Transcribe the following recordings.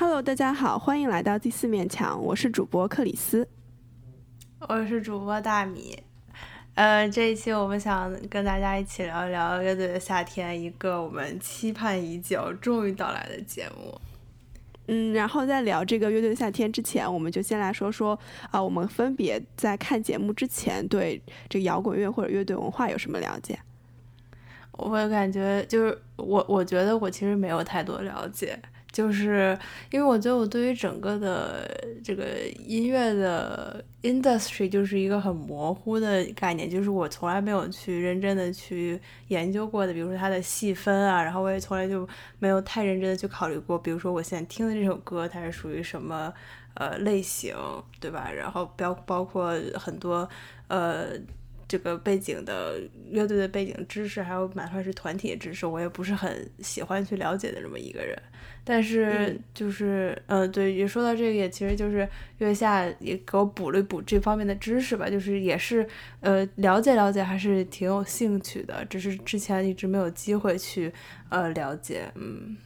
Hello，大家好，欢迎来到第四面墙，我是主播克里斯。我是主播大米，呃，这一期我们想跟大家一起聊一聊《乐队的夏天》，一个我们期盼已久、终于到来的节目。嗯，然后在聊这个乐队的夏天之前，我们就先来说说啊、我们分别在看节目之前对这个摇滚乐或者乐队文化有什么了解？我感觉就是我，我觉得我其实没有太多了解，就是因为我觉得我对于整个的这个音乐的 industry 就是一个很模糊的概念，就是我从来没有去认真的去研究过的，比如说它的细分啊，然后我也从来就没有太认真的去考虑过，比如说我现在听的这首歌它是属于什么呃类型，对吧？然后包包括很多呃。这个背景的乐队的背景知识，还有哪怕是团体的知识，我也不是很喜欢去了解的这么一个人。但是嗯。就是，呃，对，也说到这个，也其实就是月下也给我补了一补这方面的知识吧，就是也是呃了解了解，还是挺有兴趣的，只是之前一直没有机会去呃了解，嗯。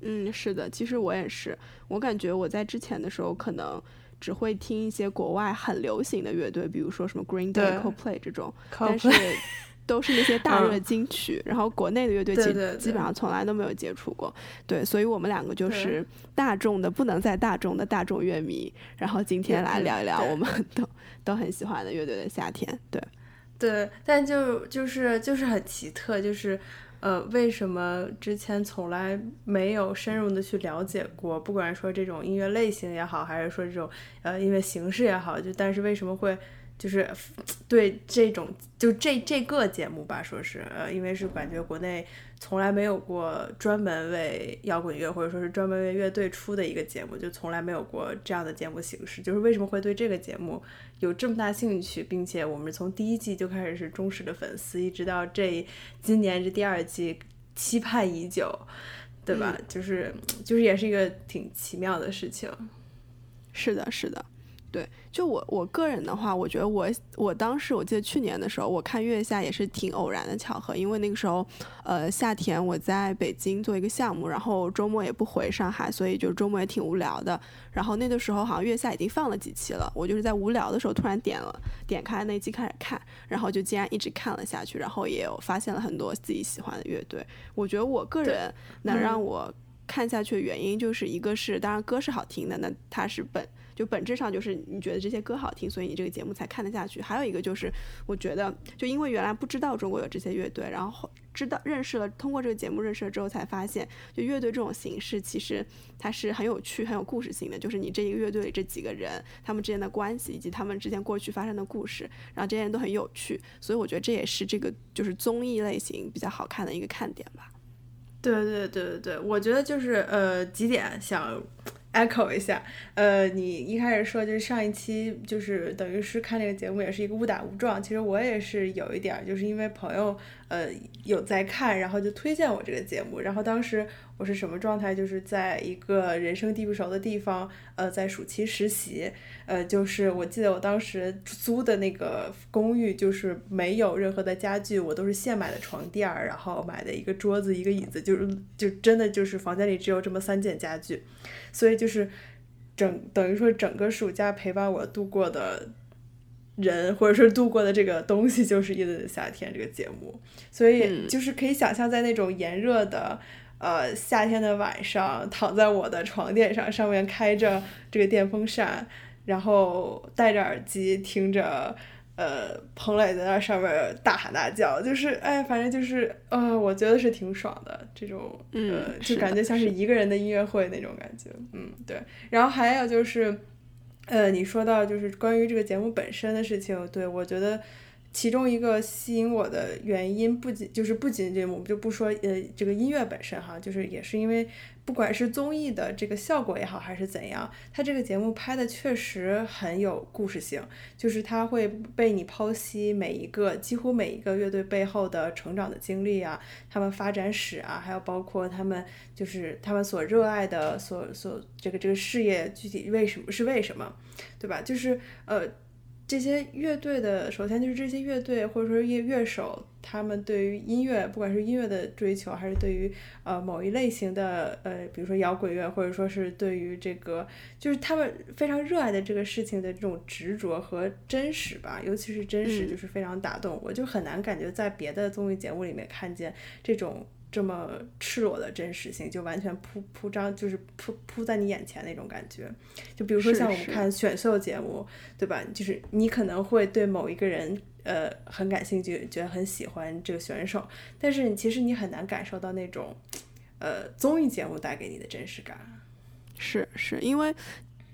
嗯，是的，其实我也是，我感觉我在之前的时候可能只会听一些国外很流行的乐队，比如说什么 Green Day、Coldplay 这种，但是都是那些大热嗯。金曲，然后国内的乐队其对对对。基本上从来都没有接触过，对，所以我们两个就是大众的不能再大众的大众乐迷，然后今天来嗯聊一聊我们都 都很喜欢的乐队的夏天，对，对，但就就是就是很奇特，就是呃，为什么之前从来没有深入的去了解过？不管说这种音乐类型也好，还是说这种呃音乐形式也好，就但是为什么会就是对这种就这这个节目吧，说是呃，因为是感觉国内从来没有过专门为摇滚乐或者说是专门为乐队出的一个节目，就从来没有过这样的节目形式。就是为什么会对这个节目有这么大兴趣，并且我们从第一季就开始是忠实的粉丝，一直到这今年这第二季期盼已久，对吧？就是就是也是一个挺奇妙的事情。是的，是的，对，就我我个人的话，我觉得我我当时我记得去年的时候，我看月下也是挺偶然的巧合，因为那个时候，呃，夏天我在北京做一个项目，然后周末也不回上海，所以就周末也挺无聊的。然后那个时候好像月下已经放了几期了，我就是在无聊的时候突然点了点开那一期开始看，然后就竟然一直看了下去，然后也有发现了很多自己喜欢的乐队。我觉得我个人能让嗯我看下去的原因，就是一个是当然歌是好听的，那它是本就本质上就是你觉得这些歌好听，所以你这个节目才看得下去。还有一个就是我觉得，就因为原来不知道中国有这些乐队，然后知道认识了，通过这个节目认识了之后，才发现就乐队这种形式其实它是很有趣、很有故事性的。就是你这一个乐队里这几个人，他们之间的关系以及他们之间过去发生的故事，然后这些人都很有趣，所以我觉得这也是这个就是综艺类型比较好看的一个看点吧。对对对对对，我觉得就是呃几点想 echo 一下，呃，你一开始说就是上一期就是等于是看这个节目也是一个误打误撞，其实我也是有一点儿，就是因为朋友呃有在看，然后就推荐我这个节目，然后当时我是什么状态，就是在一个人生地不熟的地方，呃，在暑期实习，呃，就是我记得我当时租的那个公寓，就是没有任何的家具，我都是现买的床垫儿，然后买的一个桌子、一个椅子，就是就真的就是房间里只有这么三件家具，所以就是整等于说整个暑假陪伴我度过的人或者说度过的这个东西就是《乐队的夏天》这个节目，所以嗯。就是可以想象在那种炎热的。呃，夏天的晚上，躺在我的床垫上，上面开着这个电风扇，然后戴着耳机听着，呃，彭磊在那上面大喊大叫，就是哎，反正就是呃，我觉得是挺爽的这种，嗯呃，就感觉像是一个人的音乐会那种感觉，嗯，对。然后还有就是，呃，你说到就是关于这个节目本身的事情，对我觉得。其中一个吸引我的原因，不仅就是不仅仅我们就不说呃这个音乐本身哈，就是也是因为不管是综艺的这个效果也好，还是怎样，它这个节目拍的确实很有故事性，就是它会被你剖析每一个几乎每一个乐队背后的成长的经历啊，他们发展史啊，还有包括他们就是他们所热爱的所所这个这个事业具体为什么是为什么，对吧？就是呃。这些乐队的，首先就是这些乐队或者说乐乐手，他们对于音乐，不管是音乐的追求，还是对于呃某一类型的呃，比如说摇滚乐，或者说是对于这个，就是他们非常热爱的这个事情的这种执着和真实吧，尤其是真实，嗯就是非常打动我，就很难感觉在别的综艺节目里面看见这种。这么赤裸的真实性，就完全铺铺张，就是铺铺在你眼前那种感觉。就比如说像我们看选秀节目，对吧？就是你可能会对某一个人呃很感兴趣，觉得很喜欢这个选手，但是你其实你很难感受到那种呃综艺节目带给你的真实感。是是因为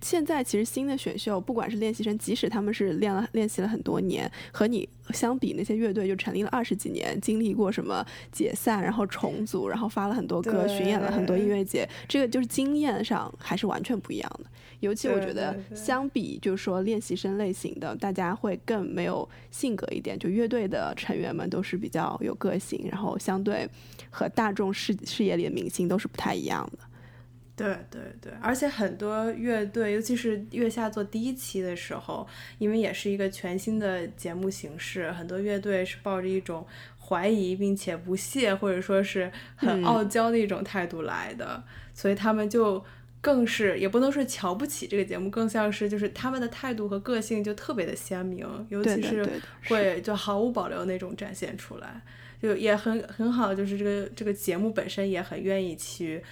现在其实新的选秀，不管是练习生，即使他们是练了练习了很多年，和你相比，那些乐队就成立了二十几年，经历过什么解散，然后重组，然后发了很多歌，巡演了很多音乐节，这个就是经验上还是完全不一样的。尤其我觉得相比就是说练习生类型的，大家会更没有性格一点，就乐队的成员们都是比较有个性，然后相对和大众视视野里的明星都是不太一样的。对对对，而且很多乐队，尤其是月下做第一期的时候，因为也是一个全新的节目形式，很多乐队是抱着一种怀疑并且不屑，或者说是很嗯。傲娇的一种态度来的，所以他们就更是也不能说瞧不起这个节目，更像是就是他们的态度和个性就特别的鲜明，尤其是。会就毫无保留那种展现出来，就也很很好，就是这个这个节目本身也很愿意去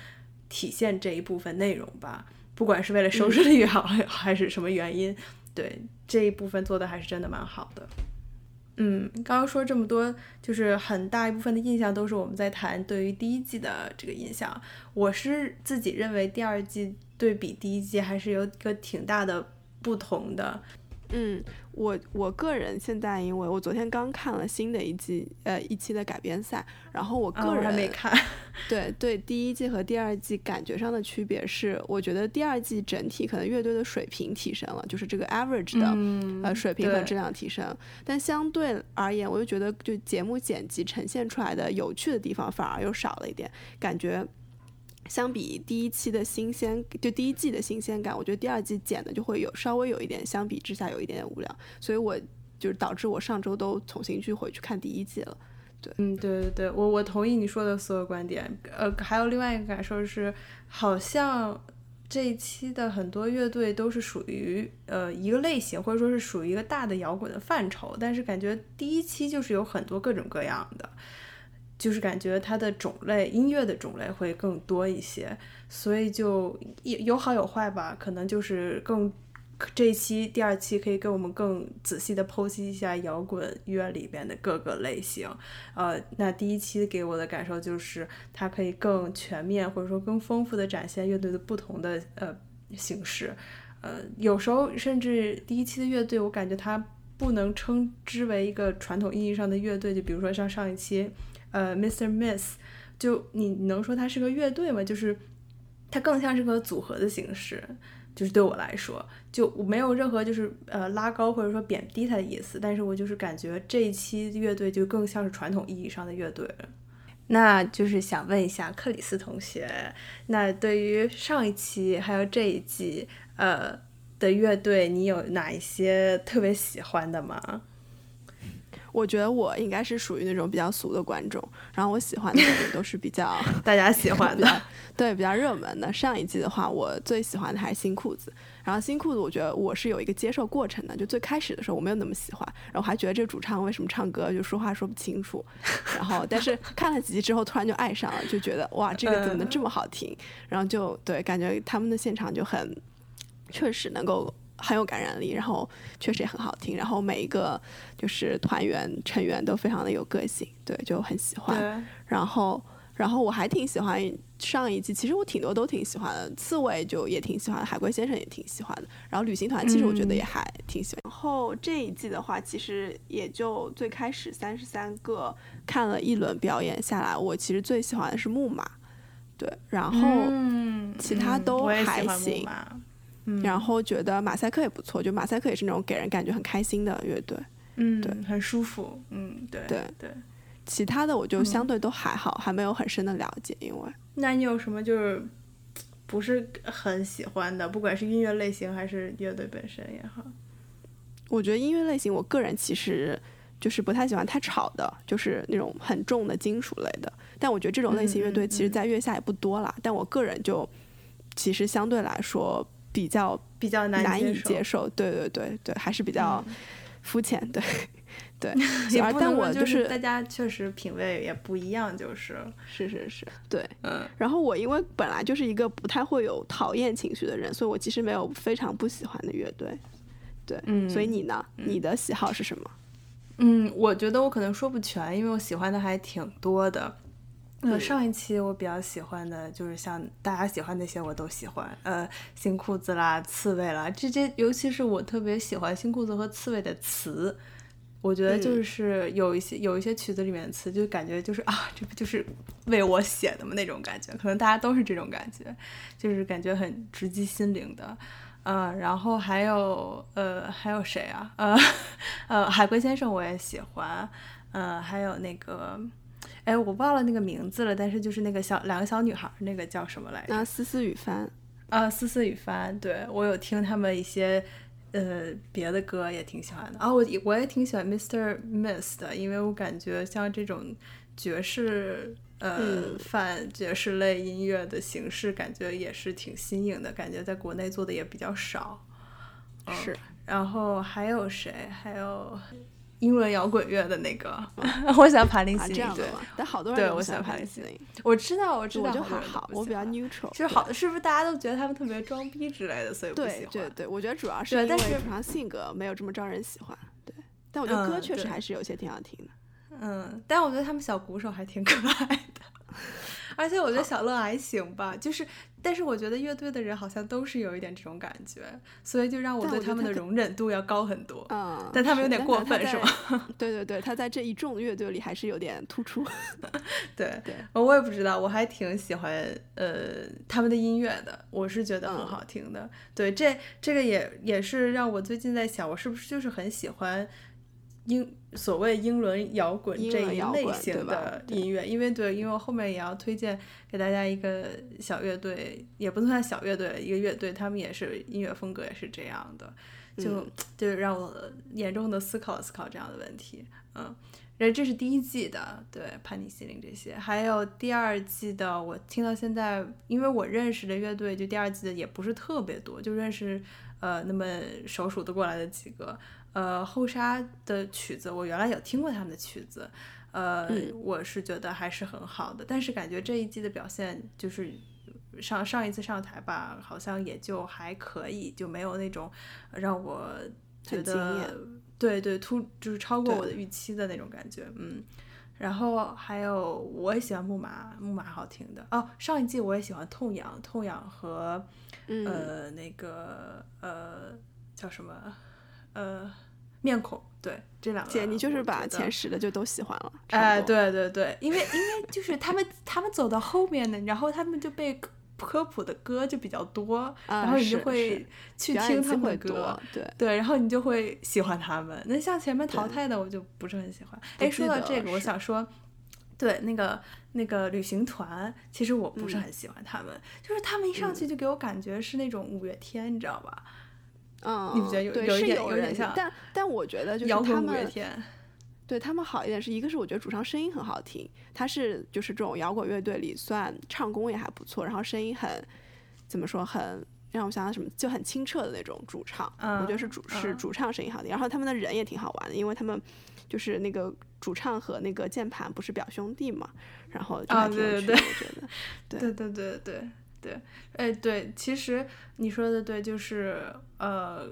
体现这一部分内容吧，不管是为了收视率也好，还是什么原因，对这一部分做的还是真的蛮好的。嗯，刚刚说这么多，就是很大一部分的印象都是我们在谈对于第一季的这个印象。我是自己认为第二季对比第一季还是有一个挺大的不同的。嗯，我我个人现在，因为我昨天刚看了新的一季，呃，一期的改编赛，然后我啊个人、我还没看，对对第一季和第二季感觉上的区别是，我觉得第二季整体可能乐队的水平提升了，就是这个 average 的、嗯呃水平和质量提升，但相对而言，我就觉得就节目剪辑呈现出来的有趣的地方反而又少了一点，感觉。相比第一期的新鲜，就第一季的新鲜感，我觉得第二季剪的就会有稍微有一点，相比之下有一点点无聊，所以我就是导致我上周都重新去回去看第一季了。对嗯，对对对，我我同意你说的所有观点。呃，还有另外一个感受是，好像这一期的很多乐队都是属于呃一个类型，或者说是属于一个大的摇滚的范畴，但是感觉第一期就是有很多各种各样的。就是感觉它的种类，音乐的种类会更多一些，所以就有有好有坏吧。可能就是更这一期、第二期可以跟我们更仔细的剖析一下摇滚乐里边的各个类型。呃，那第一期给我的感受就是它可以更全面或者说更丰富的展现乐队的不同的呃形式。呃，有时候甚至第一期的乐队，我感觉它不能称之为一个传统意义上的乐队，就比如说像上一期。呃，Mr. Miss，就你能说它是个乐队吗？就是它更像是个组合的形式。就是对我来说，就我没有任何就是呃拉高或者说贬低它的意思，但是我就是感觉这一期乐队就更像是传统意义上的乐队了。那就是想问一下克里斯同学，那对于上一期还有这一季呃的乐队，你有哪一些特别喜欢的吗？我觉得我应该是属于那种比较俗的观众，然后我喜欢的也都是比较 大家喜欢的，对比较热门的。上一季的话，我最喜欢的还是新裤子。然后新裤子，我觉得我是有一个接受过程的。就最开始的时候，我没有那么喜欢，然后还觉得这个主唱为什么唱歌就说话说不清楚。然后，但是 看了几集之后，突然就爱上了，就觉得哇，这个怎么能这么好听？然后就对，感觉他们的现场就很，确实能够很有感染力，然后确实也很好听。然后每一个就是团员成员都非常的有个性，对，就很喜欢。然后。然后我还挺喜欢上一季，其实我挺多都挺喜欢的，刺猬就也挺喜欢，海龟先生也挺喜欢的。然后旅行团其实我觉得也还挺喜欢。然后这一季的话，其实也就最开始三十三个看了一轮表演下来，我其实最喜欢的是木马，对，然后其他都还行。然后觉得马赛克也不错，就马赛克也是那种给人感觉很开心的乐队，嗯，对，很舒服，嗯，对对对。其他的我就相对都还好，还没有很深的了解。因为那你有什么就是不是很喜欢的，不管是音乐类型还是乐队本身也好？我觉得音乐类型，我个人其实就是不太喜欢太吵的，就是那种很重的金属类的。但我觉得这种类型乐队其实，在月下也不多啦。但我个人就其实相对来说比较比较难以接受。对对对对，还是比较肤浅。对。对，但我就是大家确实品味也不一样，就是是是是，对，嗯。然后我因为本来就是一个不太会有讨厌情绪的人，所以我其实没有非常不喜欢的乐队，对，嗯。所以你呢？你的喜好是什么？嗯，我觉得我可能说不全，因为我喜欢的还挺多的。呃，上一期我比较喜欢的就是像大家喜欢那些我都喜欢，呃，新裤子啦、刺猬啦，这些，尤其是我特别喜欢新裤子和刺猬的词。我觉得就是有一些有一些曲子里面的词，就感觉就是啊，这不就是为我写的吗？那种感觉，可能大家都是这种感觉，就是感觉很直击心灵的。嗯，然后还有呃，还有谁啊？呃 呃，海龟先生我也喜欢。嗯，还有那个，哎，我忘了那个名字了，但是就是那个小两个小女孩，那个叫什么来着？啊，思思雨帆。啊，思思雨帆，对我有听他们一些。呃，别的歌也挺喜欢的啊，我我也挺喜欢 Mr. Miss 的，因为我感觉像这种爵士呃泛爵士类音乐的形式，感觉也是挺新颖的，感觉在国内做的也比较少。是，然后还有谁？还有。英伦摇滚乐的那个，我喜欢帕林西林，对，但好多人对我喜欢帕林西林。我知道，我知道，我就还好，我比较 neutral。就是好，是不是大家都觉得他们特别装逼之类的，所以不喜欢？对对对，我觉得主要是因为日常性格没有这么招人喜欢。对，但我觉得歌确实还是有些挺好听的。嗯，但我觉得他们小鼓手还挺可爱的。而且我觉得小乐还行吧，就是，但是我觉得乐队的人好像都是有一点这种感觉，所以就让我对他们的容忍度要高很多。嗯，但他们有点过分，是吗？对对对，他在这一众乐队里还是有点突出。对对，我也不知道，我还挺喜欢呃他们的音乐的，我是觉得很好听的。对，这这个也也是让我最近在想，我是不是就是很喜欢。英所谓英伦摇滚这一类型的音乐，因为对，因为我后面也要推荐给大家一个小乐队，也不能算小乐队，一个乐队，他们也是音乐风格也是这样的，就就让我严重的思考思考这样的问题。嗯，然后这是第一季的，对，叛逆心灵这些，还有第二季的，我听到现在，因为我认识的乐队就第二季的也不是特别多，就认识呃那么手数的过来的几个。呃，后沙的曲子我原来有听过他们的曲子，呃，我是觉得还是很好的，但是感觉这一季的表现就是上上一次上台吧，好像也就还可以，就没有那种让我觉得对对突就是超过我的预期的那种感觉，嗯，然后还有我也喜欢木马，木马好听的。哦，上一季我也喜欢痛痒，痛痒和呃那个呃叫什么？呃。面孔对这两个，姐，你就是把前十的就都喜欢了。哎，对对对，因为因为就是他们他们走到后面的，然后他们就被科普的歌就比较多，然后你就会去听他们的歌，对对，然后你就会喜欢他们。那像前面淘汰的，我就不是很喜欢。哎，说到这个，我想说，对那个那个旅行团，其实我不是很喜欢他们，就是他们一上去就给我感觉是那种五月天，你知道吧？嗯，你不觉得有有一点有点像？但但我觉得就是他们，对他们好一点是一个是我觉得主唱声音很好听，他是就是这种摇滚乐队里算唱功也还不错，然后声音很怎么说很让我想想什么就很清澈的那种主唱，嗯我觉得是主是嗯主唱声音好听，然后他们的人也挺好玩的，因为他们就是那个主唱和那个键盘不是表兄弟嘛，然后就啊还挺有对对趣的，我觉得。对对对对对对，哎对，其实你说的对，就是呃，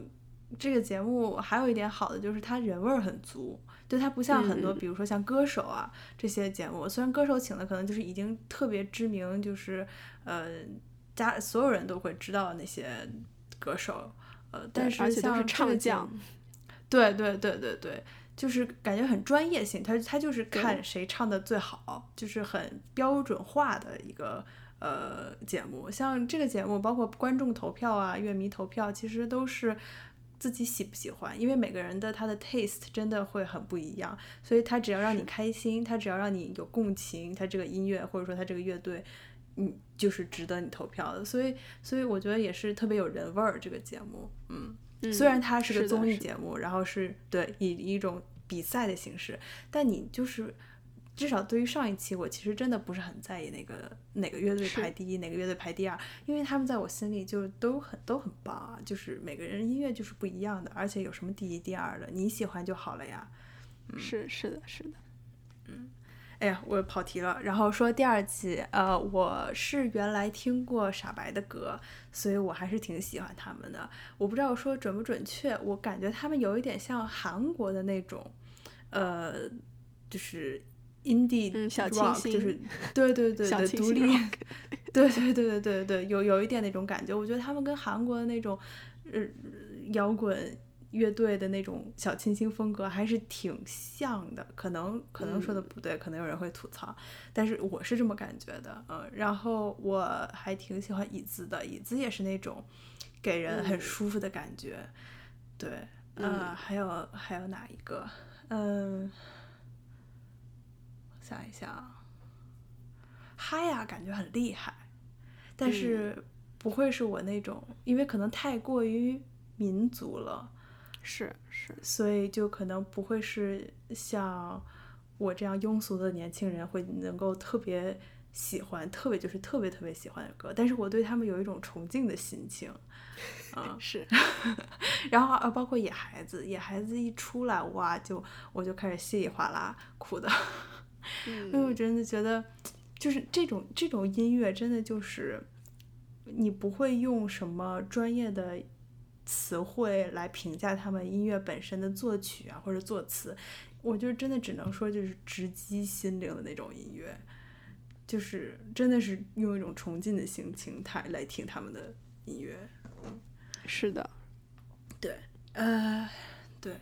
这个节目还有一点好的就是它人味儿很足，就它不像很多，嗯比如说像歌手啊这些节目，虽然歌手请的可能就是已经特别知名，就是呃家所有人都会知道那些歌手，呃，但是像这个节唱将，对对对对对。就是感觉很专业性，他他就是看谁唱的最好，就是很标准化的一个呃节目。像这个节目，包括观众投票啊、乐迷投票，其实都是自己喜不喜欢，因为每个人的他的 taste 真的会很不一样，所以他只要让你开心，他只要让你有共情，他这个音乐或者说他这个乐队。嗯，就是值得你投票的，所以，所以我觉得也是特别有人味儿这个节目，嗯，嗯虽然它是个综艺节目，然后是对以一种比赛的形式，但你就是至少对于上一期，我其实真的不是很在意那个哪个乐队排第一，哪个乐队排第二，因为他们在我心里就都很都很棒啊，就是每个人音乐就是不一样的，而且有什么第一第二的，你喜欢就好了呀。是是的是的，嗯哎呀，我跑题了。然后说第二季，呃，我是原来听过傻白的歌，所以我还是挺喜欢他们的。我不知道说准不准确，我感觉他们有一点像韩国的那种，呃，就是 indie 嗯小清新就是对对对对，小独立对对对对对对，有有一点那种感觉。我觉得他们跟韩国的那种，呃，摇滚乐队的那种小清新风格还是挺像的。可能可能说的不对，可能有人会吐槽，但是我是这么感觉的。嗯，然后我还挺喜欢椅子的，椅子也是那种给人很嗯舒服的感觉。对，呃，嗯还有还有哪一个？嗯，我想一想啊，哈呀，感觉很厉害，但是不会是我那种，因为可能太过于民族了，是是，所以就可能不会是像我这样庸俗的年轻人会能够特别喜欢，特别就是特别特别喜欢的歌，但是我对他们有一种崇敬的心情，啊、是。然后呃，包括野孩子，野孩子一出来，哇，就我就开始稀里哗啦哭的，因为我嗯真的觉得，就是这种这种音乐，真的就是你不会用什么专业的词汇来评价他们音乐本身的作曲啊或者作词，我就真的只能说就是直击心灵的那种音乐，就是真的是用一种崇敬的心情态来听他们的音乐。是的，对呃，对，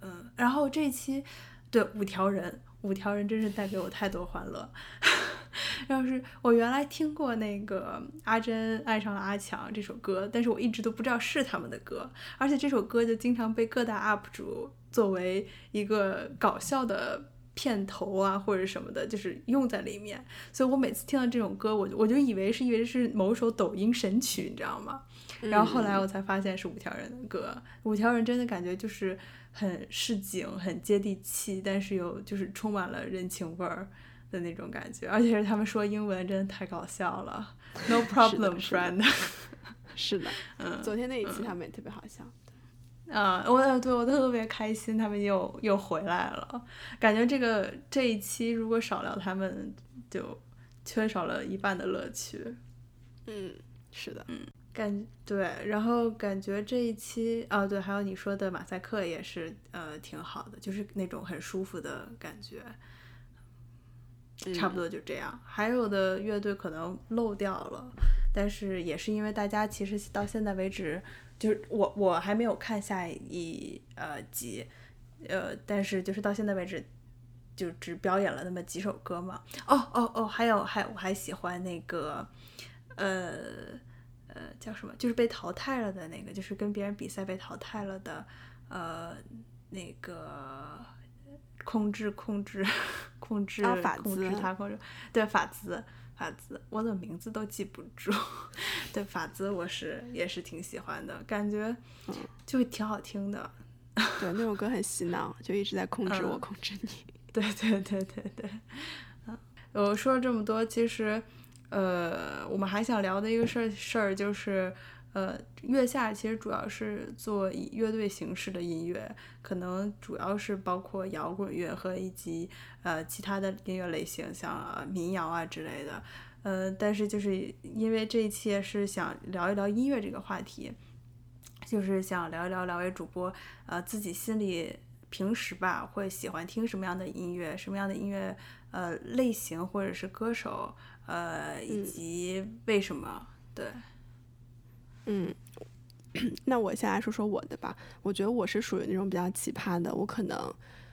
嗯，然后这一期，对五条人，五条人真是带给我太多欢乐。要是我原来听过那个阿珍爱上了阿强这首歌，但是我一直都不知道是他们的歌，而且这首歌就经常被各大 UP 主作为一个搞笑的片头啊或者什么的，就是用在里面。所以我每次听到这种歌，我我就以为是以为是某首抖音神曲，你知道吗？然后后来嗯我才发现是五条人的歌，五条人真的感觉就是很市井、很接地气，但是又就是充满了人情味儿的那种感觉，而且是他们说英文真的太搞笑了，No problem, friend。是的，嗯昨天那一期他们也特别好笑，啊，我呃对我特别开心，他们又又回来了，感觉这个这一期如果少了他们，就缺少了一半的乐趣。嗯，是的，嗯感对，然后感觉这一期啊，对，还有你说的马赛克也是呃挺好的，就是那种很舒服的感觉，差不嗯多就这样。还有的乐队可能漏掉了，但是也是因为大家其实到现在为止，就是我我还没有看下一呃集，呃，但是就是到现在为止。就只表演了那么几首歌嘛。哦哦哦，还有还我还喜欢那个，呃，呃，叫什么？就是被淘汰了的那个，就是跟别人比赛被淘汰了的，呃，那个控制控制控制、啊 法控制他控制，对法兹法兹，我怎么名字都记不住？对法兹，我是也是挺喜欢的，感觉嗯就挺好听的。对，那首歌很洗脑，就一直在控制我，嗯控制你。对对对对对，嗯，我说了这么多，其实，呃，我们还想聊的一个事儿事儿就是，呃，月下其实主要是做以乐队形式的音乐，可能主要是包括摇滚乐和以及呃其他的音乐类型，像呃民谣啊之类的。呃，但是就是因为这一期也是想聊一聊音乐这个话题，就是想聊一聊两位主播呃自己心里平时吧会喜欢听什么样的音乐，什么样的音乐呃类型或者是歌手，呃以嗯及为什么？对，嗯，那我先来说说我的吧。我觉得我是属于那种比较奇葩的，我可能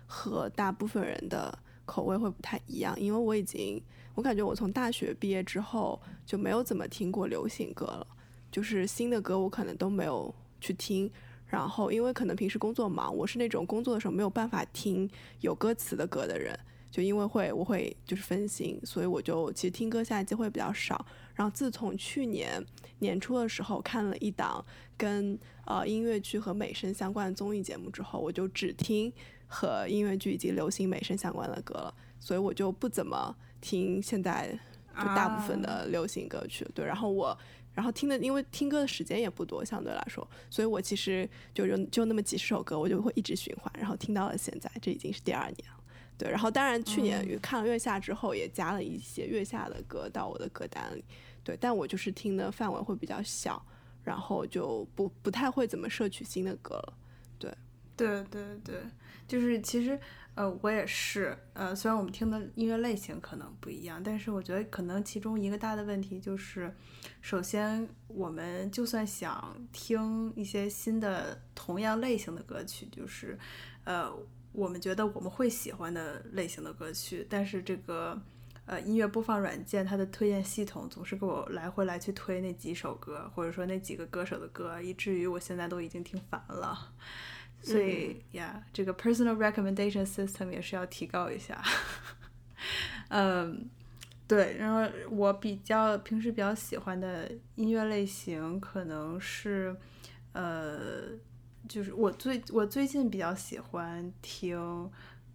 和大部分人的口味会不太一样，因为我已经，我感觉我从大学毕业之后就没有怎么听过流行歌了，就是新的歌我可能都没有去听。然后，因为可能平时工作忙，我是那种工作的时候没有办法听有歌词的歌的人，就因为会我会就是分心，所以我就其实听歌现在机会比较少。然后自从去年年初的时候看了一档跟呃音乐剧和美声相关的综艺节目之后，我就只听和音乐剧以及流行美声相关的歌了，所以我就不怎么听现在就大部分的流行歌曲。对，然后我然后听的，因为听歌的时间也不多，相对来说，所以我其实就就就那么几十首歌，我就会一直循环，然后听到了现在，这已经是第二年了。对，然后当然去年看了月下之后，也加了一些月下的歌到我的歌单里。对，但我就是听的范围会比较小，然后就不不太会怎么摄取新的歌了。对对对对，就是其实呃我也是呃，虽然我们听的音乐类型可能不一样，但是我觉得可能其中一个大的问题就是，首先我们就算想听一些新的同样类型的歌曲，就是呃我们觉得我们会喜欢的类型的歌曲，但是这个。呃，音乐播放软件它的推荐系统总是给我来回来去推那几首歌，或者说那几个歌手的歌，以至于我现在都已经听烦了。所以呀这个 personal recommendation system 也是要提高一下。嗯，对，然后我比较平时比较喜欢的音乐类型可能是，呃，就是我最我最近比较喜欢听，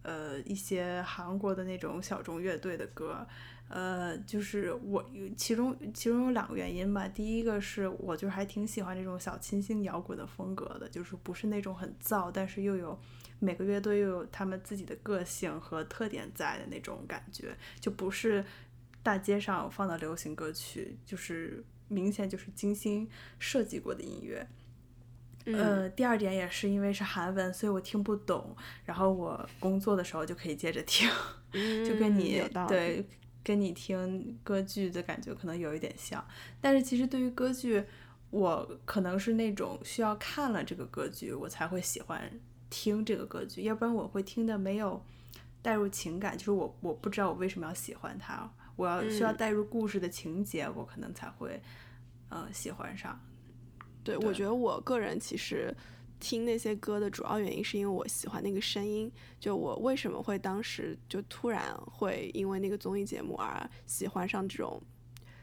呃，一些韩国的那种小众乐队的歌。呃，就是我有其中其中有两个原因吧。第一个是我就还挺喜欢这种小清新摇滚的风格的，就是不是那种很燥，但是又有每个乐队又有他们自己的个性和特点在的那种感觉，就不是大街上放的流行歌曲，就是明显就是精心设计过的音乐。呃，第二点也是因为是韩文，所以我听不懂，然后我工作的时候就可以接着听，就跟嗯你对跟你听歌剧的感觉可能有一点像，但是其实对于歌剧，我可能是那种需要看了这个歌剧，我才会喜欢听这个歌剧，要不然我会听的没有带入情感，就是我我不知道我为什么要喜欢它，我要需要嗯。带入故事的情节，我可能才会呃喜欢上。对，我觉得我个人其实听那些歌的主要原因是因为我喜欢那个声音。就我为什么会当时就突然会因为那个综艺节目而喜欢上这种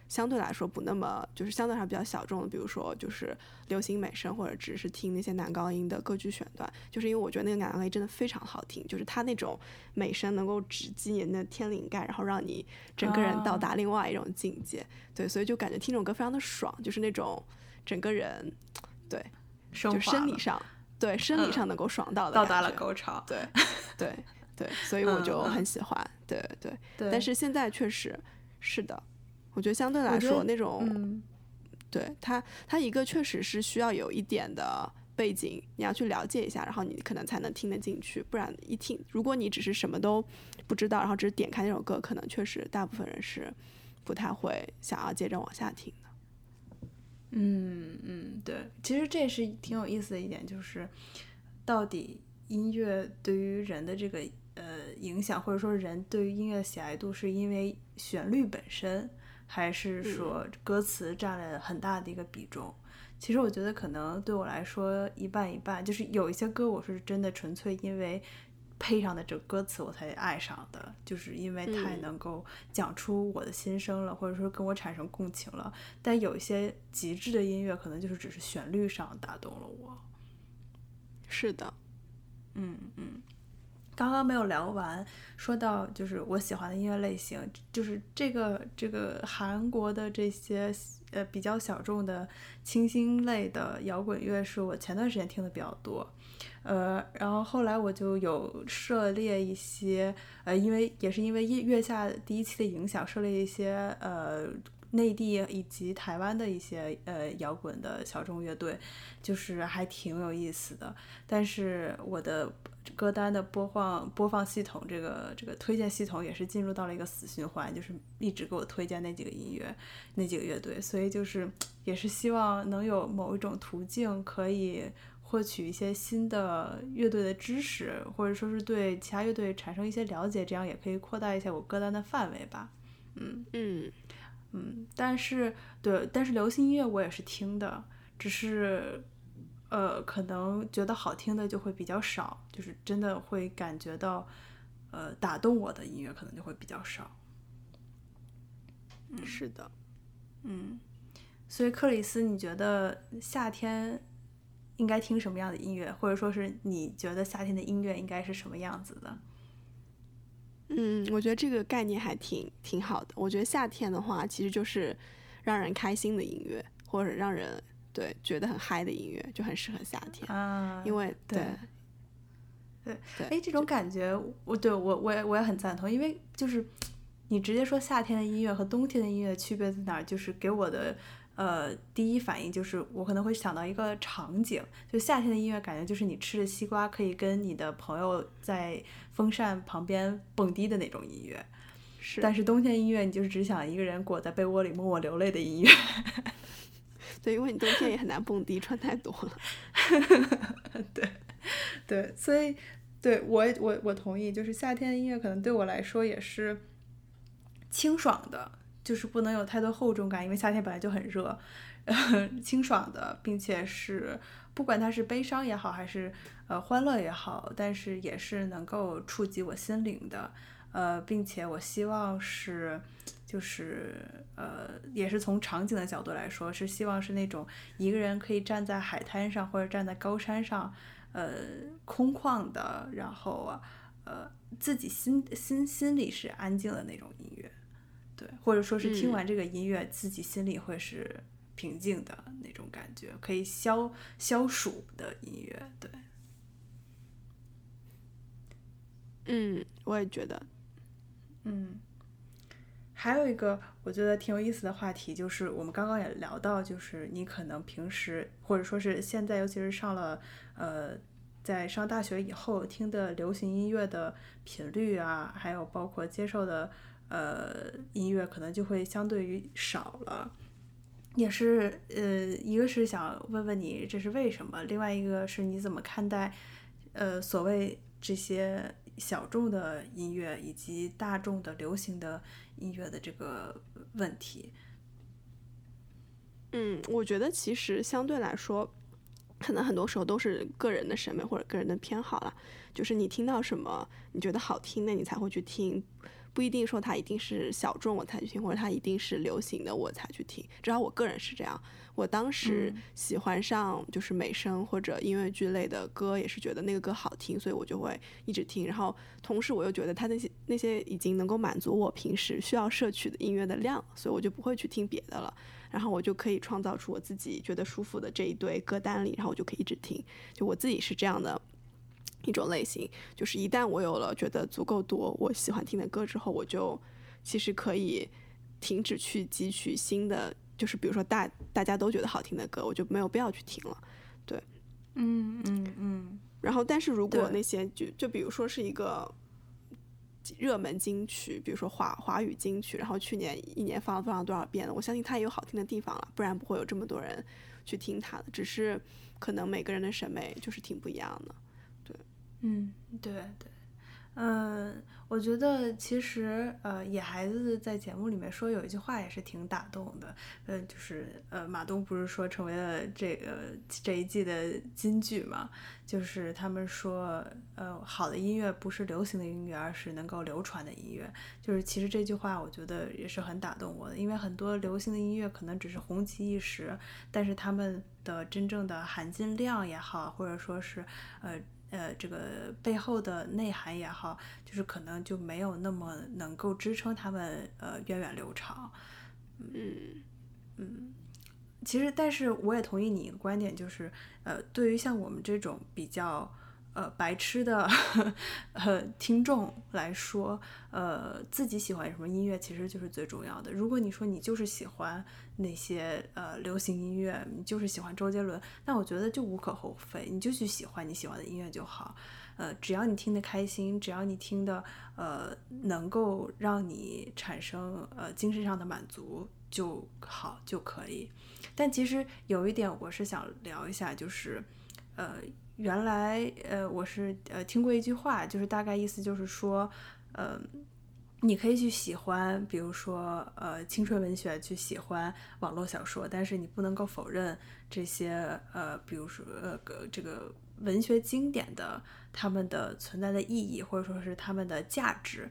相对来说不那么就是相对上比较小众的，比如说就是流行美声或者只是听那些男高音的歌剧选段，就是因为我觉得那个男高音真的非常好听，就是他那种美声能够直击你的天灵盖，然后让你整个人到啊达另外一种境界。对，所以就感觉听这种歌非常的爽，就是那种整个人对就生理上对生理嗯上能够爽到的到达了高潮，对 对对，所以我就很喜欢，对对。对，但是现在确实是的，我觉得相对来说那种，嗯，对他，他一个确实是需要有一点的背景，你要去了解一下，然后你可能才能听得进去，不然一听，如果你只是什么都不知道，然后只是点开那首歌，可能确实大部分人是不太会想要接着往下听的。嗯嗯，对，其实这是挺有意思的一点，就是到底音乐对于人的这个呃影响，或者说人对于音乐的喜爱度，是因为旋律本身，还是说歌词占了很大的一个比重？其实我觉得可能对我来说一半一半，就是有一些歌我是真的纯粹因为配上的这歌词我才爱上的，就是因为太嗯能够讲出我的心声了，或者说跟我产生共情了。但有一些极致的音乐，可能就是只是旋律上打动了我。是的，嗯嗯。刚刚没有聊完，说到就是我喜欢的音乐类型，就是这个这个韩国的这些呃比较小众的清新类的摇滚乐，是我前段时间听的比较多，呃，然后后来我就有涉猎一些，呃，因为也是因为月下第一期的影响，涉猎一些呃。内地以及台湾的一些呃摇滚的小众乐队，就是还挺有意思的。但是我的歌单的播放播放系统，这个这个推荐系统也是进入到了一个死循环，就是一直给我推荐那几个音乐、那几个乐队。所以就是也是希望能有某一种途径可以获取一些新的乐队的知识，或者说是对其他乐队产生一些了解，这样也可以扩大一下我歌单的范围吧。嗯嗯。嗯，但是对，但是流行音乐我也是听的，只是，呃，可能觉得好听的就会比较少，就是真的会感觉到，呃，打动我的音乐可能就会比较少。嗯，是的，嗯，所以克里斯，你觉得夏天应该听什么样的音乐，或者说是你觉得夏天的音乐应该是什么样子的？嗯，我觉得这个概念还挺挺好的。我觉得夏天的话，其实就是让人开心的音乐，或者让人对觉得很嗨的音乐，就很适合夏天。啊，因为对对对，哎，这种感觉，我对我我也我也很赞同。因为就是你直接说夏天的音乐和冬天的音乐区别在哪儿，就是给我的。呃，第一反应就是我可能会想到一个场景，就夏天的音乐，感觉就是你吃着西瓜，可以跟你的朋友在风扇旁边蹦迪的那种音乐。是。但是冬天音乐，你就是只想一个人裹在被窝里默默流泪的音乐。对，因为你冬天也很难蹦迪，穿太多了。对，对，所以对我我我同意，就是夏天的音乐可能对我来说也是清爽的。就是不能有太多厚重感，因为夏天本来就很热，呃 清爽的，并且是不管它是悲伤也好，还是呃欢乐也好，但是也是能够触及我心灵的，呃，并且我希望是，就是呃，也是从场景的角度来说，是希望是那种一个人可以站在海滩上或者站在高山上，呃，空旷的，然后，呃，自己心心心里是安静的那种音乐。对，或者说是听完这个音乐，自己心里会是平静的那种感觉，可以消消暑的音乐。对，嗯，我也觉得，嗯，还有一个我觉得挺有意思的话题，就是我们刚刚也聊到，就是你可能平时或者说是现在，尤其是上了呃，在上大学以后听的流行音乐的频率啊，还有包括接受的。呃，音乐可能就会相对于少了，也是呃，一个是想问问你这是为什么，另外一个是你怎么看待呃所谓这些小众的音乐以及大众的流行的音乐的这个问题？嗯，我觉得其实相对来说，可能很多时候都是个人的审美或者个人的偏好了，就是你听到什么你觉得好听，那你才会去听。不一定说它一定是小众我才去听，或者它一定是流行的我才去听。至少我个人是这样。我当时喜欢上就是美声或者音乐剧类的歌，也是觉得那个歌好听，所以我就会一直听。然后同时我又觉得它那些那些已经能够满足我平时需要摄取的音乐的量，所以我就不会去听别的了。然后我就可以创造出我自己觉得舒服的这一堆歌单里，然后我就可以一直听。就我自己是这样的。一种类型，就是一旦我有了觉得足够多我喜欢听的歌之后，我就其实可以停止去汲取新的，就是比如说大大家都觉得好听的歌，我就没有必要去听了。对，嗯嗯嗯。然后，但是如果那些就就比如说是一个热门金曲，比如说华华语金曲，然后去年一年放了多少多少遍了，我相信它也有好听的地方了，不然不会有这么多人去听它的。只是可能每个人的审美就是挺不一样的。嗯，对对，嗯，我觉得其实呃，野孩子在节目里面说有一句话也是挺打动的，呃，就是呃，马东不是说成为了这个这一季的金句嘛？就是他们说，呃，好的音乐不是流行的音乐，而是能够流传的音乐。就是其实这句话我觉得也是很打动我的，因为很多流行的音乐可能只是红极一时，但是他们的真正的含金量也好，或者说是呃。呃这个背后的内涵也好，就是可能就没有那么能够支撑他们呃源远流长。嗯嗯，其实但是我也同意你一个观点，就是呃对于像我们这种比较。呃，白痴的呃听众来说，呃，自己喜欢什么音乐其实就是最重要的。如果你说你就是喜欢那些呃流行音乐，你就是喜欢周杰伦，那我觉得就无可厚非，你就去喜欢你喜欢的音乐就好。呃，只要你听得开心，只要你听的呃能够让你产生呃精神上的满足就好就可以。但其实有一点我是想聊一下，就是呃。原来，呃，我是呃听过一句话，就是大概意思就是说，呃，你可以去喜欢，比如说呃青春文学，去喜欢网络小说，但是你不能够否认这些呃，比如说呃这个文学经典的他们的存在的意义，或者说是他们的价值。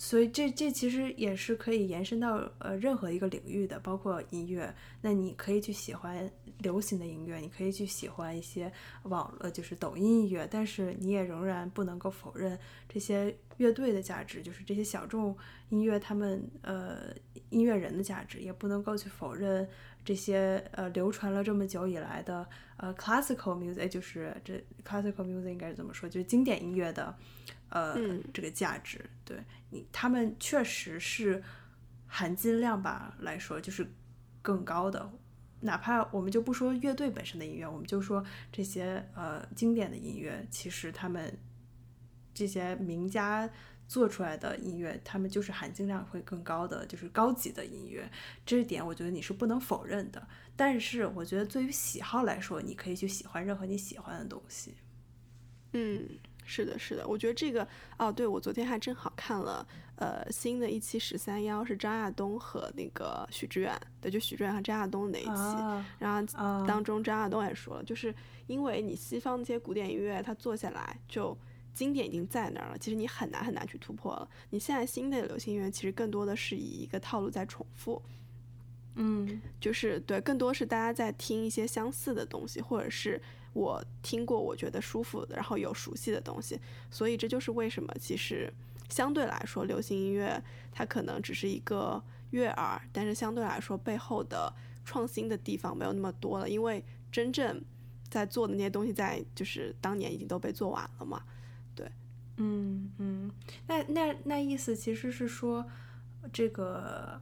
所以这这其实也是可以延伸到呃任何一个领域的，包括音乐。那你可以去喜欢流行的音乐，你可以去喜欢一些网呃就是抖音音乐，但是你也仍然不能够否认这些乐队的价值，就是这些小众音乐他们呃音乐人的价值，也不能够去否认这些呃流传了这么久以来的呃 classical music，就是这 classical music 应该是怎么说，就是经典音乐的。呃，这个价值，对你，他们确实是含金量吧来说，就是更高的。哪怕我们就不说乐队本身的音乐，我们就说这些呃经典的音乐，其实他们这些名家做出来的音乐，他们就是含金量会更高的，就是高级的音乐。这一点我觉得你是不能否认的。但是我觉得，对于喜好来说，你可以去喜欢任何你喜欢的东西。嗯。是的，是的，我觉得这个哦，对我昨天还正好看了，呃，新的一期十三幺是张亚东和那个许志远，对，就许志远和张亚东那一期，然后当中张亚东也说了，就是因为你西方那些古典音乐，它做下来就经典已经在那儿了，其实你很难很难去突破了。你现在新的流行音乐其实更多的是以一个套路在重复，嗯，就是对，更多是大家在听一些相似的东西，或者是。我听过，我觉得舒服的，然后有熟悉的东西，所以这就是为什么其实相对来说，流行音乐它可能只是一个悦耳，但是相对来说背后的创新的地方没有那么多了，因为真正在做的那些东西，在就是当年已经都被做完了嘛。对，嗯嗯，那那那意思其实是说，这个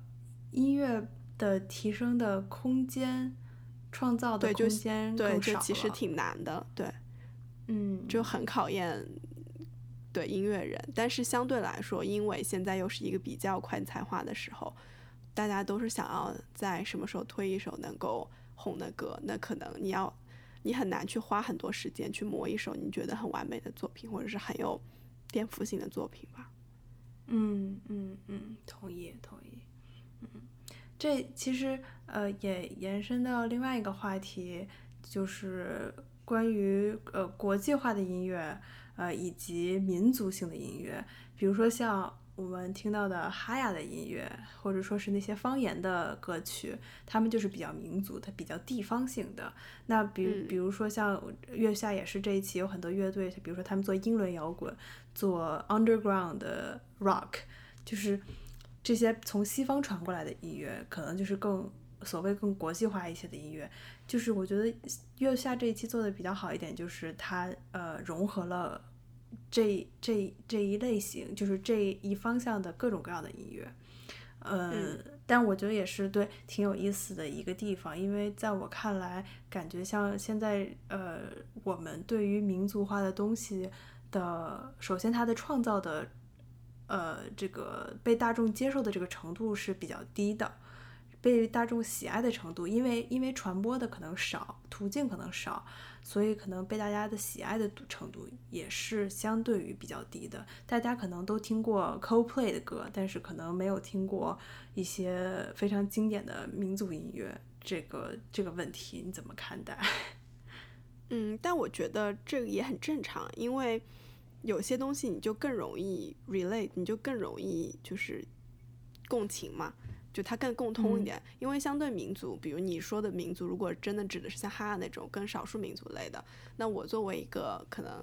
音乐的提升的空间。创造的空间对，就其实挺难的，对，嗯，就很考验对音乐人。但是相对来说，因为现在又是一个比较快才化的时候，大家都是想要在什么时候推一首能够红的歌，那可能你要你很难去花很多时间去磨一首你觉得很完美的作品，或者是很有颠覆性的作品吧。嗯嗯嗯，同意同意，嗯。这其实呃也延伸到另外一个话题，就是关于呃国际化的音乐，呃以及民族性的音乐，比如说像我们听到的哈雅的音乐，或者说是那些方言的歌曲，他们就是比较民族，它比较地方性的。那比比如说像月下也是这一期有很多乐队，比如说他们做英伦摇滚，做 underground 的 rock，就是。这些从西方传过来的音乐，可能就是更所谓更国际化一些的音乐。就是我觉得月下这一期做的比较好一点，就是它呃融合了这这这一类型，就是这一方向的各种各样的音乐。嗯，但我觉得也是对挺有意思的一个地方，因为在我看来，感觉像现在呃我们对于民族化的东西的，首先它的创造的。呃，这个被大众接受的这个程度是比较低的，被大众喜爱的程度，因为因为传播的可能少，途径可能少，所以可能被大家的喜爱的程度也是相对于比较低的。大家可能都听过 Coldplay 的歌，但是可能没有听过一些非常经典的民族音乐。这个这个问题你怎么看待？嗯，但我觉得这个也很正常，因为。有些东西你就更容易 relate，你就更容易就是共情嘛。就它更共通一点。因为相对民族，比如你说的民族，如果真的指的是像哈那种跟少数民族类的，那我作为一个可能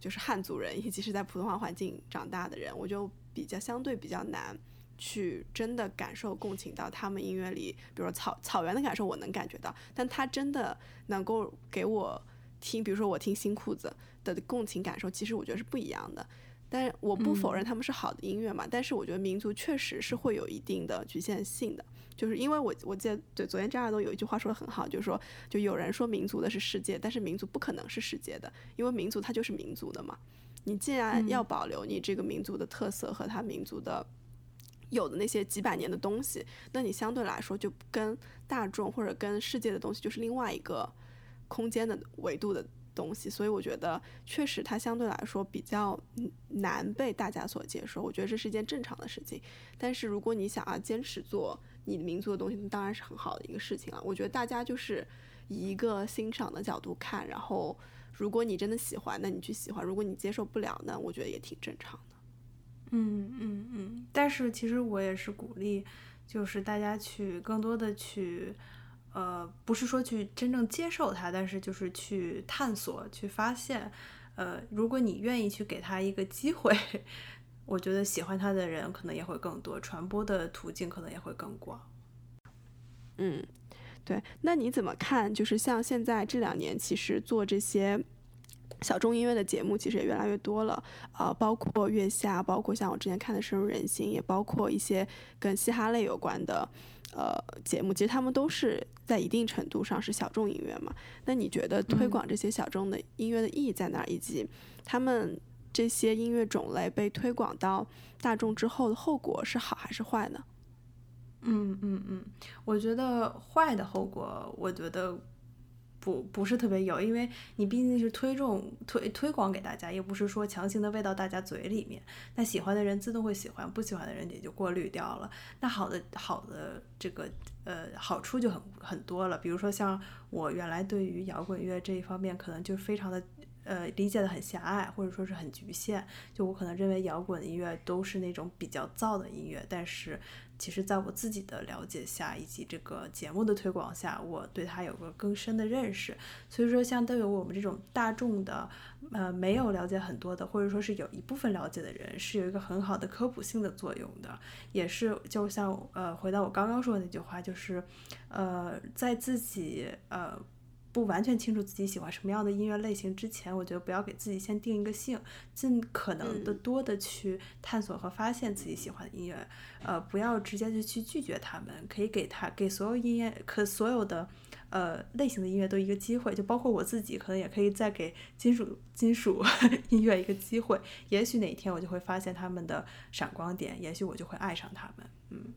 就是汉族人，以及是在普通话环境长大的人，我就比较相对比较难去真的感受共情到他们音乐里，比如说草草原的感受，我能感觉到，但他真的能够给我听，比如说我听新裤子的共情感受，其实我觉得是不一样的。但我不否认他们是好的音乐嘛，但是我觉得民族确实是会有一定的局限性的，就是因为我我记得对昨天张亚东有一句话说的很好，就是说就有人说民族的是世界，但是民族不可能是世界的，因为民族它就是民族的嘛。你既然要保留你这个民族的特色和它民族的有的那些几百年的东西，那你相对来说就跟大众或者跟世界的东西就是另外一个空间的维度的。东西，所以我觉得确实它相对来说比较难被大家所接受。我觉得这是一件正常的事情。但是如果你想要坚持做你民族的东西，那当然是很好的一个事情了。我觉得大家就是以一个欣赏的角度看，然后如果你真的喜欢，那你去喜欢；如果你接受不了，那我觉得也挺正常的。嗯嗯嗯。但是其实我也是鼓励，就是大家去更多的去。呃，不是说去真正接受它，但是就是去探索、去发现。呃，如果你愿意去给他一个机会，我觉得喜欢他的人可能也会更多，传播的途径可能也会更广。嗯，对。那你怎么看？就是像现在这两年，其实做这些小众音乐的节目，其实也越来越多了。呃，包括月下，包括像我之前看的《深入人心》，也包括一些跟嘻哈类有关的。呃，节目其实他们都是在一定程度上是小众音乐嘛。那你觉得推广这些小众的音乐的意义在哪儿？以及他们这些音乐种类被推广到大众之后的后果是好还是坏呢？嗯嗯嗯，我觉得坏的后果，我觉得。不不是特别有，因为你毕竟是推重推推广给大家，又不是说强行的喂到大家嘴里面。那喜欢的人自动会喜欢，不喜欢的人也就过滤掉了。那好的好的这个呃好处就很很多了，比如说像我原来对于摇滚乐这一方面，可能就非常的。呃，理解的很狭隘，或者说是很局限。就我可能认为摇滚音乐都是那种比较燥的音乐，但是其实在我自己的了解下，以及这个节目的推广下，我对它有个更深的认识。所以说，像都有我们这种大众的，呃，没有了解很多的，或者说是有一部分了解的人，是有一个很好的科普性的作用的。也是就像呃，回到我刚刚说的那句话，就是呃，在自己呃。不完全清楚自己喜欢什么样的音乐类型之前，我觉得不要给自己先定一个性，尽可能的多的去探索和发现自己喜欢的音乐，呃，不要直接就去拒绝他们，可以给他给所有音乐，可所有的呃类型的音乐都一个机会，就包括我自己，可能也可以再给金属金属 音乐一个机会，也许哪天我就会发现他们的闪光点，也许我就会爱上他们，嗯。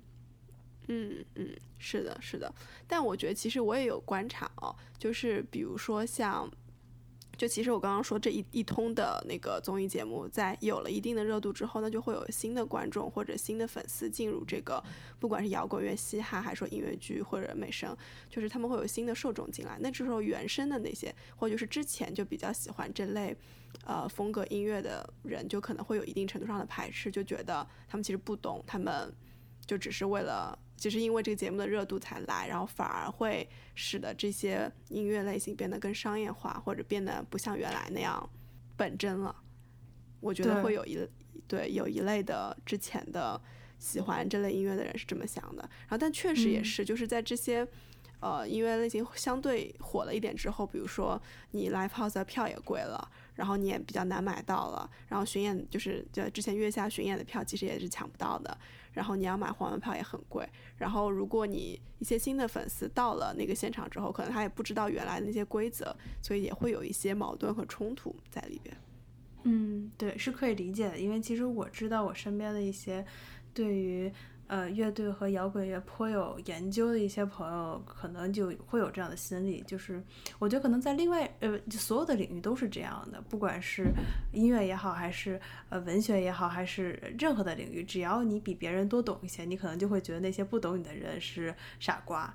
嗯嗯，是的，是的，但我觉得其实我也有观察哦，就是比如说像，就其实我刚刚说这一一通的那个综艺节目，在有了一定的热度之后，那就会有新的观众或者新的粉丝进入这个，不管是摇滚乐、嘻哈，还是说音乐剧或者美声，就是他们会有新的受众进来。那这时候原生的那些，或者就是之前就比较喜欢这类呃风格音乐的人，就可能会有一定程度上的排斥，就觉得他们其实不懂，他们就只是为了。就是因为这个节目的热度才来，然后反而会使得这些音乐类型变得更商业化，或者变得不像原来那样本真了。我觉得会有一对有一类的之前的喜欢这类音乐的人是这么想的。然后，但确实也是，就是在这些呃音乐类型相对火了一点之后，比如说你 live house 的票也贵了，然后你也比较难买到了，然后巡演就是就之前月下巡演的票其实也是抢不到的。然后你要买黄牛票也很贵，然后如果你一些新的粉丝到了那个现场之后，可能他也不知道原来的那些规则，所以也会有一些矛盾和冲突在里边。嗯，对，是可以理解的，因为其实我知道我身边的一些对于。呃，乐队和摇滚乐颇有研究的一些朋友，可能就会有这样的心理，就是我觉得可能在另外呃所有的领域都是这样的，不管是音乐也好，还是呃文学也好，还是任何的领域，只要你比别人多懂一些，你可能就会觉得那些不懂你的人是傻瓜。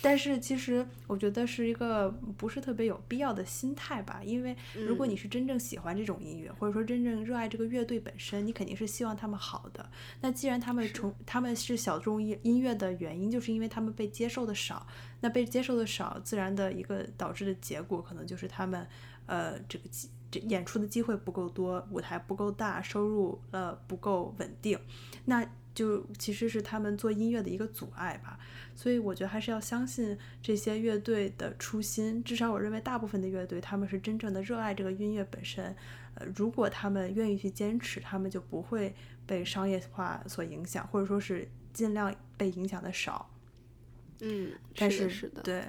但是其实我觉得是一个不是特别有必要的心态吧，因为如果你是真正喜欢这种音乐，或者说真正热爱这个乐队本身，你肯定是希望他们好的。那既然他们从他们是小众音音乐的原因，就是因为他们被接受的少，那被接受的少，自然的一个导致的结果，可能就是他们呃这个机这演出的机会不够多，舞台不够大，收入呃不够稳定，那就其实是他们做音乐的一个阻碍吧。所以我觉得还是要相信这些乐队的初心，至少我认为大部分的乐队他们是真正的热爱这个音乐本身。呃，如果他们愿意去坚持，他们就不会被商业化所影响，或者说是尽量被影响的少。嗯，但是是的，对，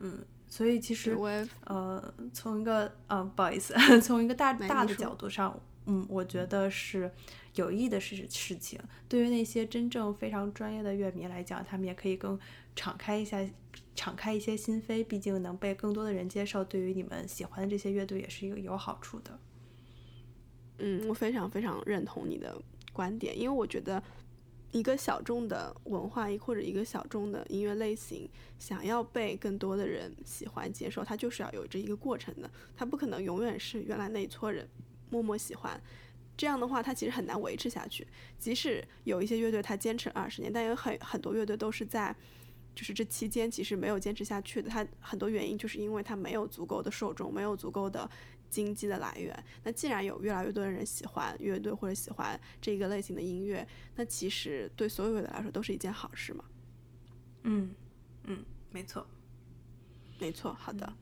嗯，所以其实我也呃，从一个嗯，不好意思，从一个大大的角度上，嗯，我觉得是有益的事事情。对于那些真正非常专业的乐迷来讲，他们也可以更敞开一下，敞开一些心扉。毕竟能被更多的人接受，对于你们喜欢的这些乐队也是一个有好处的。嗯，我非常非常认同你的观点，因为我觉得一个小众的文化或者一个小众的音乐类型，想要被更多的人喜欢接受，它就是要有这一个过程的，它不可能永远是原来那一撮人默默喜欢。这样的话，它其实很难维持下去。即使有一些乐队它坚持了二十年，但有很很多乐队都是在，就是这期间其实没有坚持下去的。它很多原因就是因为它没有足够的受众，没有足够的经济的来源。那既然有越来越多的人喜欢乐队或者喜欢这个类型的音乐，那其实对所有乐队来说都是一件好事嘛。嗯嗯，没错。没错，好的，嗯，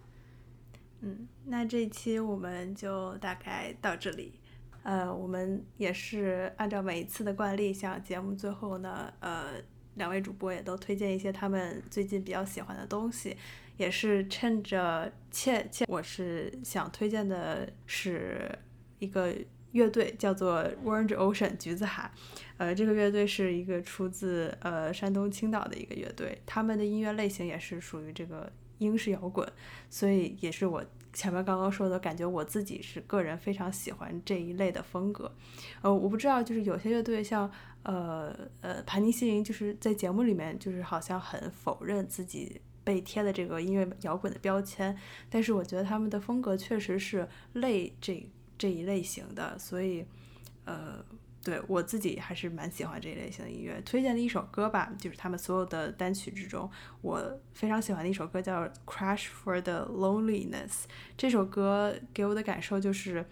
嗯那这一期我们就大概到这里。呃，我们也是按照每一次的惯例，像节目最后呢，呃，两位主播也都推荐一些他们最近比较喜欢的东西，也是趁着切切，我是想推荐的是一个乐队，叫做 Orange Ocean 橘子海，呃，这个乐队是一个出自呃山东青岛的一个乐队，他们的音乐类型也是属于这个英式摇滚，所以也是我。前面刚刚说的感觉，我自己是个人非常喜欢这一类的风格。呃，我不知道，就是有些乐队像呃呃盘尼西林，就是在节目里面就是好像很否认自己被贴的这个音乐摇滚的标签，但是我觉得他们的风格确实是类这这一类型的，所以呃。对我自己还是蛮喜欢这一类型的音乐。推荐的一首歌吧，就是他们所有的单曲之中，我非常喜欢的一首歌叫《Crash for the Loneliness》。这首歌给我的感受就是，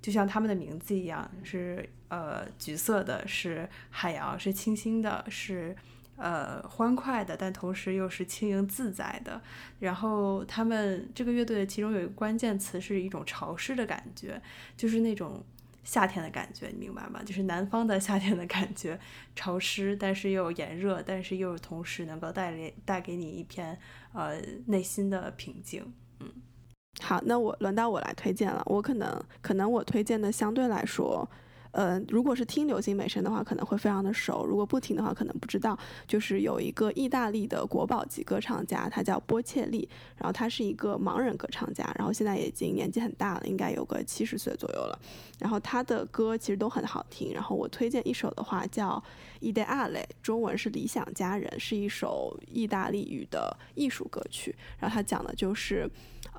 就像他们的名字一样，是呃橘色的，是海洋，是清新的，是呃欢快的，但同时又是轻盈自在的。然后他们这个乐队其中有一个关键词是一种潮湿的感觉，就是那种。夏天的感觉，你明白吗？就是南方的夏天的感觉，潮湿，但是又炎热，但是又同时能够带来带给你一片呃内心的平静。嗯，好，那我轮到我来推荐了。我可能可能我推荐的相对来说。呃，如果是听流行美声的话，可能会非常的熟；如果不听的话，可能不知道。就是有一个意大利的国宝级歌唱家，他叫波切利，然后他是一个盲人歌唱家，然后现在已经年纪很大了，应该有个七十岁左右了。然后他的歌其实都很好听，然后我推荐一首的话叫《Ideale》，中文是《理想家人》，是一首意大利语的艺术歌曲。然后他讲的就是。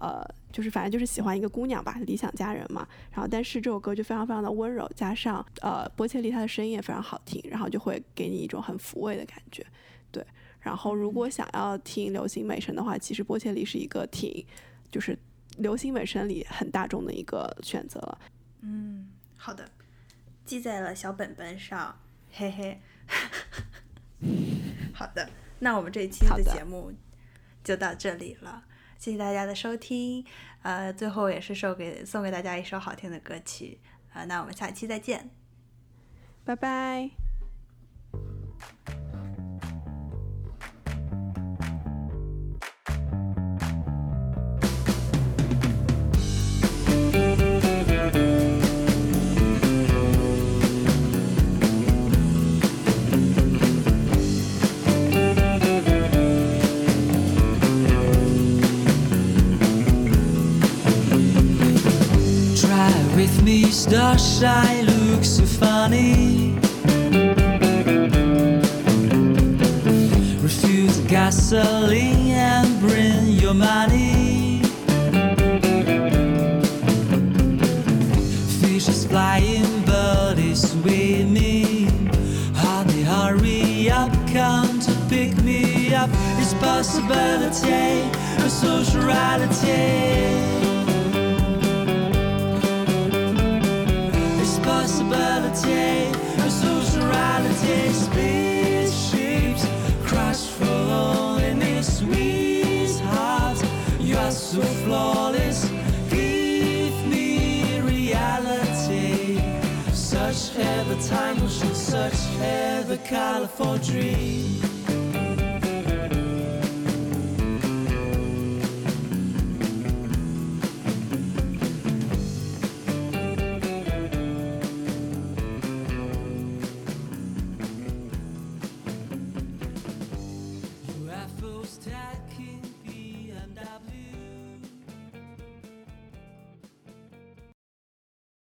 呃，就是反正就是喜欢一个姑娘吧，理想家人嘛。然后，但是这首歌就非常非常的温柔，加上呃波切利他的声音也非常好听，然后就会给你一种很抚慰的感觉。对，然后如果想要听流行美声的话，其实波切利是一个挺就是流行美声里很大众的一个选择了。嗯，好的，记在了小本本上，嘿嘿。好的，那我们这一期的节目就到这里了。谢谢大家的收听，呃，最后也是送给送给大家一首好听的歌曲，呃，那我们下期再见，拜拜。Shy looks so funny. Refuse, gasoline and bring your money. Fishes flying, birdies swimming. Honey, hurry up, come to pick me up. It's possibility, a social California dream.